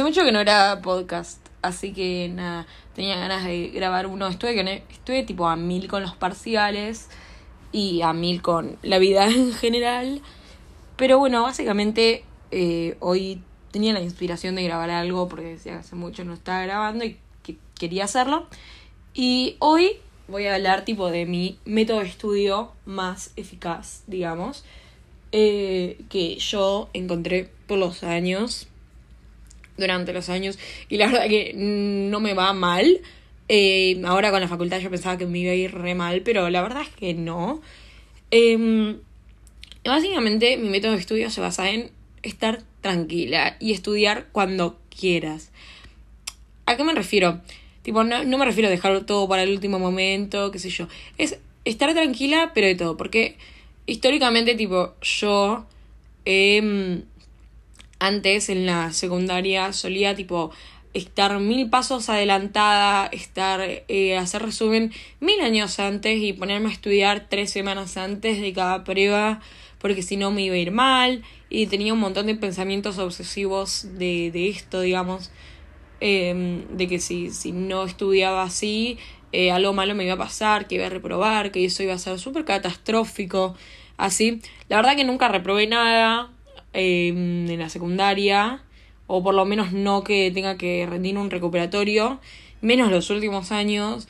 Hace mucho que no era podcast, así que nada, tenía ganas de grabar uno. Estuve, con, estuve tipo a mil con los parciales y a mil con la vida en general. Pero bueno, básicamente eh, hoy tenía la inspiración de grabar algo porque decía hace mucho no estaba grabando y que quería hacerlo. Y hoy voy a hablar tipo de mi método de estudio más eficaz, digamos, eh, que yo encontré por los años, durante los años, y la verdad que no me va mal. Eh, ahora con la facultad yo pensaba que me iba a ir re mal, pero la verdad es que no. Em, básicamente mi método de estudio se basa en estar tranquila y estudiar cuando quieras. ¿A qué me refiero? Tipo, no, no me refiero a dejar todo para el último momento, qué sé yo. Es estar tranquila, pero de todo. Porque históricamente, tipo, yo eh, antes en la secundaria solía, tipo, estar mil pasos adelantada, estar, eh, hacer resumen mil años antes y ponerme a estudiar tres semanas antes de cada prueba, porque si no me iba a ir mal. Y tenía un montón de pensamientos obsesivos de, de esto, digamos. Em, de que si, si no estudiaba así, eh, algo malo me iba a pasar, que iba a reprobar, que eso iba a ser súper catastrófico, así. La verdad que nunca reprobé nada em, en la secundaria, o por lo menos no que tenga que rendir un recuperatorio, menos los últimos años.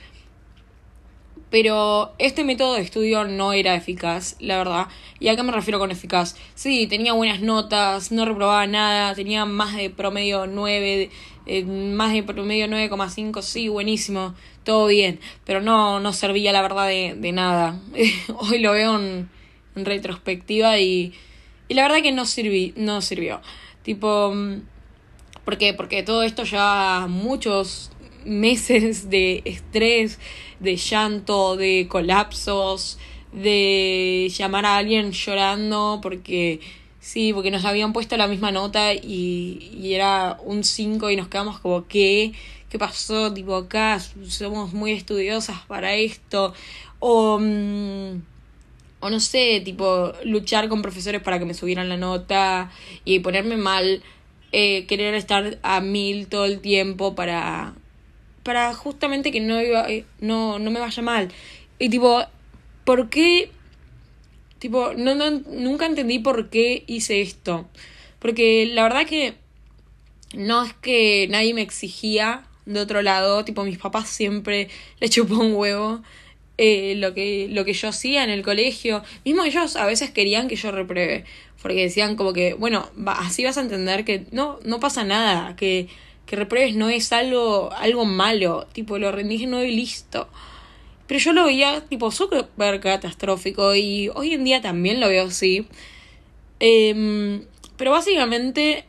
Pero este método de estudio no era eficaz, la verdad. ¿Y a qué me refiero con eficaz? Sí, tenía buenas notas, no reprobaba nada, tenía más de promedio 9, eh, más de promedio 9,5, sí, buenísimo, todo bien. Pero no, no servía la verdad de, de nada. Hoy lo veo en, en, retrospectiva y, y la verdad que no, sirví, no sirvió. Tipo, ¿por qué? Porque todo esto ya muchos meses de estrés, de llanto, de colapsos, de llamar a alguien llorando porque sí, porque nos habían puesto la misma nota y, y era un 5 y nos quedamos como ¿qué? ¿Qué pasó? Tipo acá somos muy estudiosas para esto o mm, o no sé, tipo luchar con profesores para que me subieran la nota y ponerme mal, eh, querer estar a mil todo el tiempo para para justamente que no, iba, eh, no, no me vaya mal. Y tipo, ¿por qué? Tipo, no, no, nunca entendí por qué hice esto. Porque la verdad que no es que nadie me exigía de otro lado. Tipo, mis papás siempre le chupó un huevo. Eh, lo, que, lo que yo hacía en el colegio. Mismo ellos a veces querían que yo repruebe. Porque decían como que, bueno, así vas a entender que no, no pasa nada. Que que repruebes no es algo, algo malo, tipo lo rendís no y listo. Pero yo lo veía tipo súper catastrófico y hoy en día también lo veo así. Eh, pero básicamente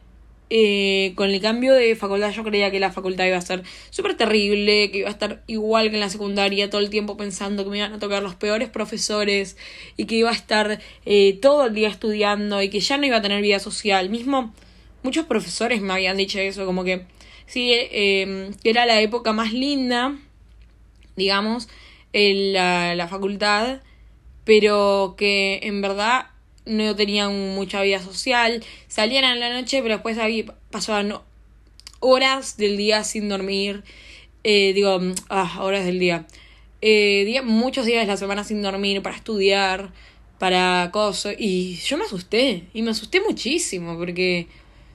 eh, con el cambio de facultad yo creía que la facultad iba a ser súper terrible, que iba a estar igual que en la secundaria, todo el tiempo pensando que me iban a tocar los peores profesores y que iba a estar eh, todo el día estudiando y que ya no iba a tener vida social. Mismo muchos profesores me habían dicho eso, como que sí, eh, era la época más linda, digamos, en la, la facultad, pero que en verdad no tenían mucha vida social, salían en la noche, pero después pasaban horas del día sin dormir, eh, digo, ah, horas del día, eh, día, muchos días de la semana sin dormir para estudiar, para cosas, y yo me asusté, y me asusté muchísimo, porque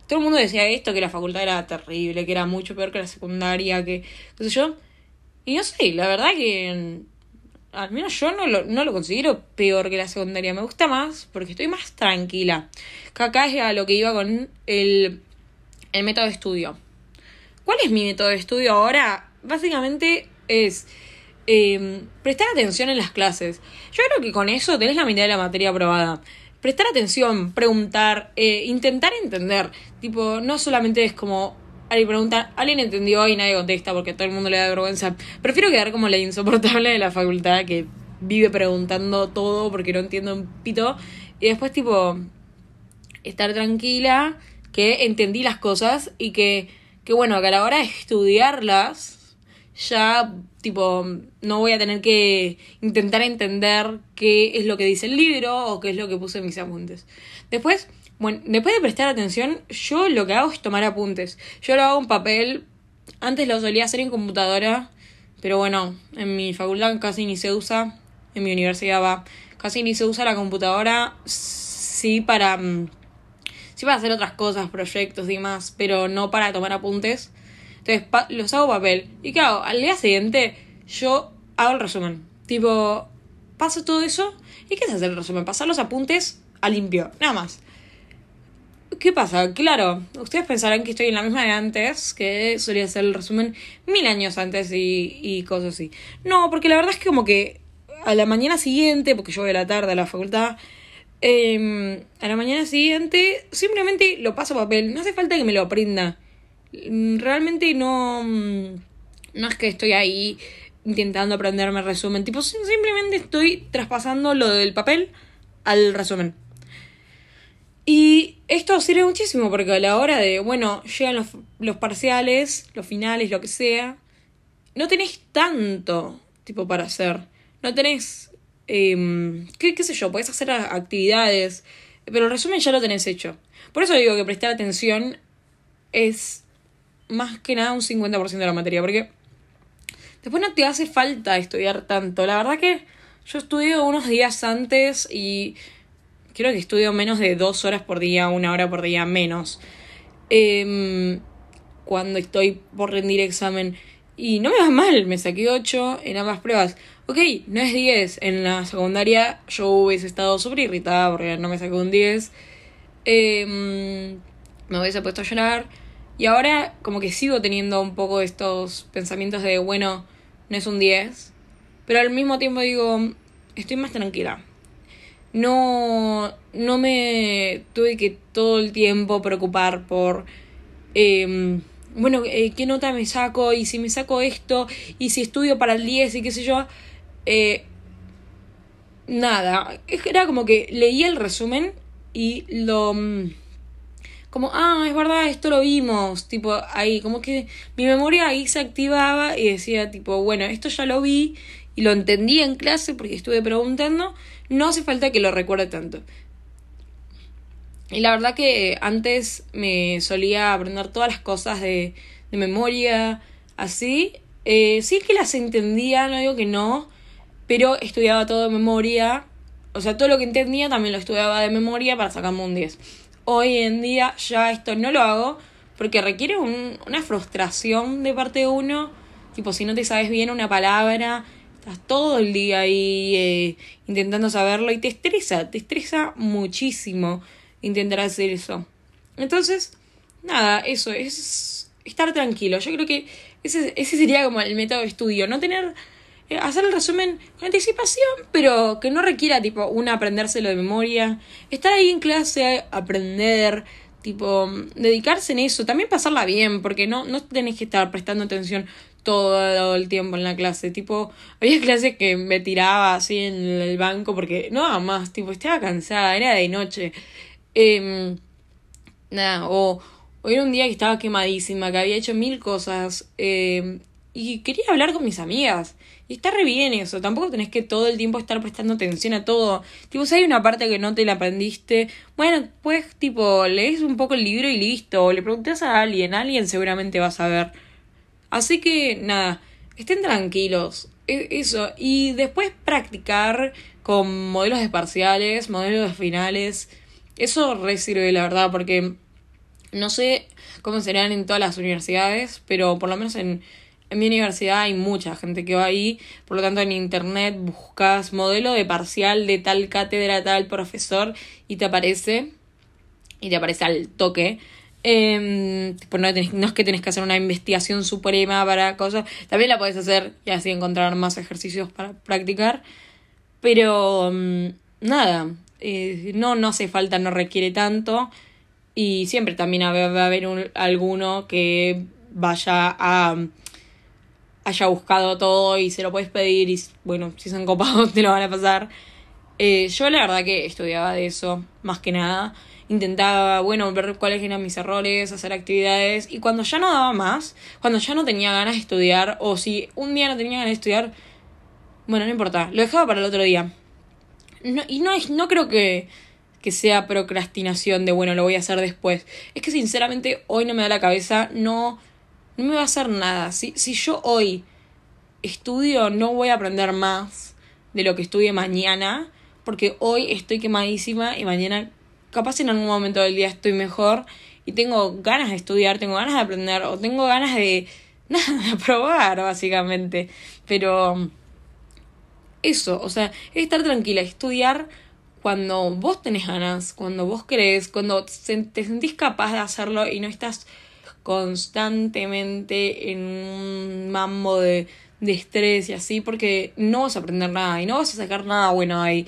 todo el mundo decía esto, que la facultad era terrible, que era mucho peor que la secundaria, que qué yo. Y no sé, la verdad que al menos yo no lo, no lo considero peor que la secundaria. Me gusta más porque estoy más tranquila. Acá es a lo que iba con el, el método de estudio. ¿Cuál es mi método de estudio ahora? Básicamente es eh, prestar atención en las clases. Yo creo que con eso tenés la mitad de la materia aprobada prestar atención, preguntar, eh, intentar entender. Tipo, no solamente es como alguien pregunta, alguien entendió y nadie contesta porque todo el mundo le da vergüenza. Prefiero quedar como la insoportable de la facultad que vive preguntando todo porque no entiendo un pito. Y después, tipo, estar tranquila, que entendí las cosas y que, que bueno, que a la hora de estudiarlas ya tipo no voy a tener que intentar entender qué es lo que dice el libro o qué es lo que puse en mis apuntes. Después, Bueno, después de prestar atención, yo lo que hago es tomar apuntes. Yo lo hago en papel. Antes lo solía hacer en computadora. Pero bueno, en mi facultad casi ni se usa. En mi universidad va. Casi ni se usa la computadora. Sí para. Mm, sí para hacer otras cosas, proyectos y demás. Pero no para tomar apuntes. Entonces los hago papel. ¿Y qué hago? Al día siguiente yo hago el resumen. Tipo, paso todo eso. ¿Y qué es hacer el resumen? Pasar los apuntes a limpio. Nada más. ¿Qué pasa? Claro, ustedes pensarán que estoy en la misma de antes, que solía hacer el resumen mil años antes y, y cosas así. No, porque la verdad es que como que a la mañana siguiente, porque yo voy a la tarde a la facultad, em, a la mañana siguiente simplemente lo paso a papel. No hace falta que me lo aprenda. Realmente no... No es que estoy ahí intentando aprenderme el resumen. Tipo, simplemente estoy traspasando lo del papel al resumen. Y esto sirve muchísimo porque a la hora de, bueno, llegan los, los parciales, los finales, lo que sea, no tenés tanto tipo para hacer. No tenés, eh, qué, qué sé yo, podés hacer actividades, pero el resumen ya lo tenés hecho. Por eso digo que prestar atención es más que nada un 50% de la materia, porque después no te hace falta estudiar tanto. La verdad que yo estudio unos días antes y creo que estudio menos de dos horas por día, una hora por día menos. Em, cuando estoy por rendir examen. Y no me va mal, me saqué 8 en ambas pruebas. Ok, no es 10. En la secundaria yo hubiese estado súper irritada porque no me saqué un 10. Em, me hubiese puesto a llorar. Y ahora como que sigo teniendo un poco estos pensamientos de, bueno, no es un 10. Pero al mismo tiempo digo, estoy más tranquila no, no me tuve que todo el tiempo preocupar por, em, bueno, eh, ¿qué nota me saco? Y si me saco esto, y si estudio para el 10 y qué sé yo. Eh, nada, era como que leía el resumen y lo... Mm, como, ah, es verdad, esto lo vimos, tipo, ahí, como que mi memoria ahí se activaba y decía, tipo, bueno, esto ya lo vi y lo entendí en clase porque estuve preguntando, no hace falta que lo recuerde tanto. Y la verdad que antes me solía aprender todas las cosas de, de memoria, así. Eh, sí que las entendía, no digo que no, pero estudiaba todo de memoria. O sea, todo lo que entendía también lo estudiaba de memoria para sacarme un 10. Hoy en día ya esto no lo hago porque requiere un, una frustración de parte de uno. Tipo, si no te sabes bien una palabra, Estás todo el día ahí eh, intentando saberlo y te estresa, te estresa muchísimo intentar hacer eso. Entonces, nada, eso es estar tranquilo. Yo creo que ese, ese sería como el método de estudio, no tener eh, hacer el resumen con anticipación, pero que no requiera tipo un aprendérselo de memoria, estar ahí en clase, aprender, tipo dedicarse en eso, también pasarla bien, porque no no tenés que estar prestando atención todo el tiempo en la clase. Tipo, había clases que me tiraba así en el banco porque no más, tipo, estaba cansada, era de noche. Eh, nada, o, o, era un día que estaba quemadísima, que había hecho mil cosas. Eh, y quería hablar con mis amigas. Y está re bien eso. Tampoco tenés que todo el tiempo estar prestando atención a todo. Tipo, si hay una parte que no te la aprendiste, bueno, pues, tipo, lees un poco el libro y listo. O le preguntas a alguien, alguien seguramente va a saber. Así que nada, estén tranquilos. E, eso. Y después practicar con modelos de parciales, modelos de finales. Eso re la verdad, porque no sé cómo serán en todas las universidades, pero por lo menos en, en mi universidad hay mucha gente que va ahí. Por lo tanto, en internet buscas modelo de parcial de tal cátedra, tal profesor, y te aparece. Y te aparece al toque. Eh, no, es que tenés que hacer una investigación suprema para cosas. También la podés hacer y así encontrar más ejercicios para practicar. Pero mm, nada, eh, no, no hace falta, no requiere tanto. Y siempre también va a haber un, alguno que vaya a haya buscado todo y se lo puedes pedir y bueno, si son copados te lo van a pasar. Eh, yo la verdad que estudiaba de eso, más que nada intentaba, bueno, ver cuáles eran mis errores, hacer actividades, y cuando ya no daba más, cuando ya no tenía ganas de estudiar, o si un día no tenía ganas de estudiar, bueno, no importa, lo dejaba para el otro día. No, y no, no creo que, que sea procrastinación de bueno, lo voy a hacer después. Es que sinceramente hoy no me da la cabeza, no, no me va a hacer nada. Si, si yo hoy estudio, no voy a aprender más de lo que estudie mañana, porque hoy estoy quemadísima y mañana capaz en algún momento del día estoy mejor y tengo ganas de estudiar, tengo ganas de aprender o tengo ganas de nada, de probar básicamente. Pero eso, o sea, es estar tranquila, estudiar cuando vos tenés ganas, cuando vos querés, cuando te sentís capaz de hacerlo y no estás constantemente en un mambo de, de estrés y así, porque no vas a aprender nada y no vas a sacar nada bueno ahí.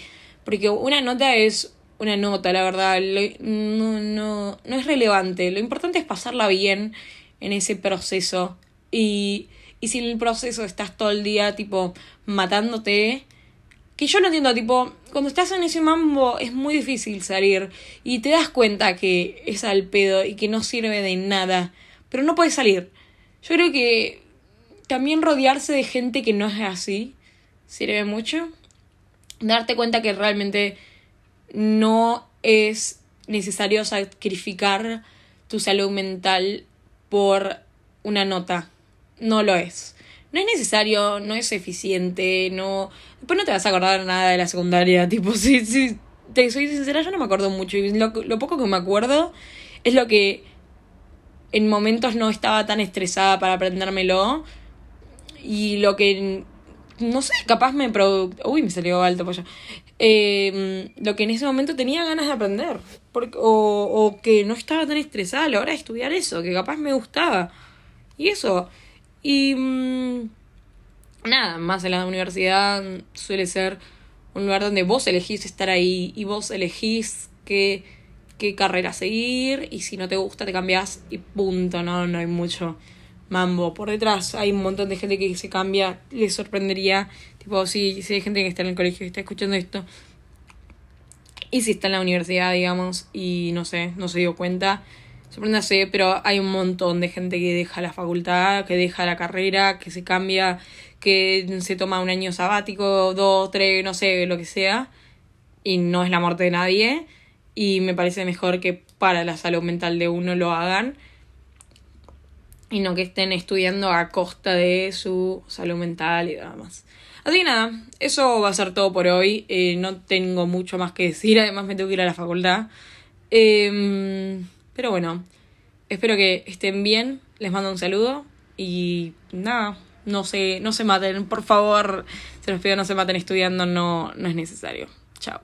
Porque una nota es una nota, la verdad, no, no, no es relevante. Lo importante es pasarla bien en ese proceso. Y, y si en el proceso estás todo el día, tipo, matándote, que yo no entiendo, tipo, cuando estás en ese mambo es muy difícil salir y te das cuenta que es al pedo y que no sirve de nada, pero no puedes salir. Yo creo que también rodearse de gente que no es así sirve mucho. Darte cuenta que realmente no es necesario sacrificar tu salud mental por una nota. No lo es. No es necesario, no es eficiente, no... Después no te vas a acordar nada de la secundaria, tipo, si, si te soy sincera, yo no me acuerdo mucho. Y lo, lo poco que me acuerdo es lo que en momentos no estaba tan estresada para aprendérmelo. Y lo que no sé, capaz me Uy, me salió alto pollo. Eh, lo que en ese momento tenía ganas de aprender. O, o que no estaba tan estresada a la hora de estudiar eso, que capaz me gustaba. Y eso. Y mm, nada, más en la universidad suele ser un lugar donde vos elegís estar ahí y vos elegís qué, qué carrera seguir y si no te gusta te cambias y punto, no, no hay mucho mambo por detrás. Hay un montón de gente que se cambia, les sorprendería, tipo, si, si hay gente que está en el colegio y está escuchando esto, y si está en la universidad, digamos, y no sé, no se dio cuenta, sorpréndase, pero hay un montón de gente que deja la facultad, que deja la carrera, que se cambia, que se toma un año sabático, dos, tres, no sé, lo que sea, y no es la muerte de nadie, y me parece mejor que para la salud mental de uno lo hagan y no que estén estudiando a costa de su salud mental y demás. Así que nada, eso va a ser todo por hoy. Eh, no tengo mucho más que decir, además me tengo que ir a la facultad. Em, pero bueno, espero que estén bien, les mando un saludo y nada, no se, no se maten, por favor, se los pido no se maten estudiando, no, no es necesario. Chao.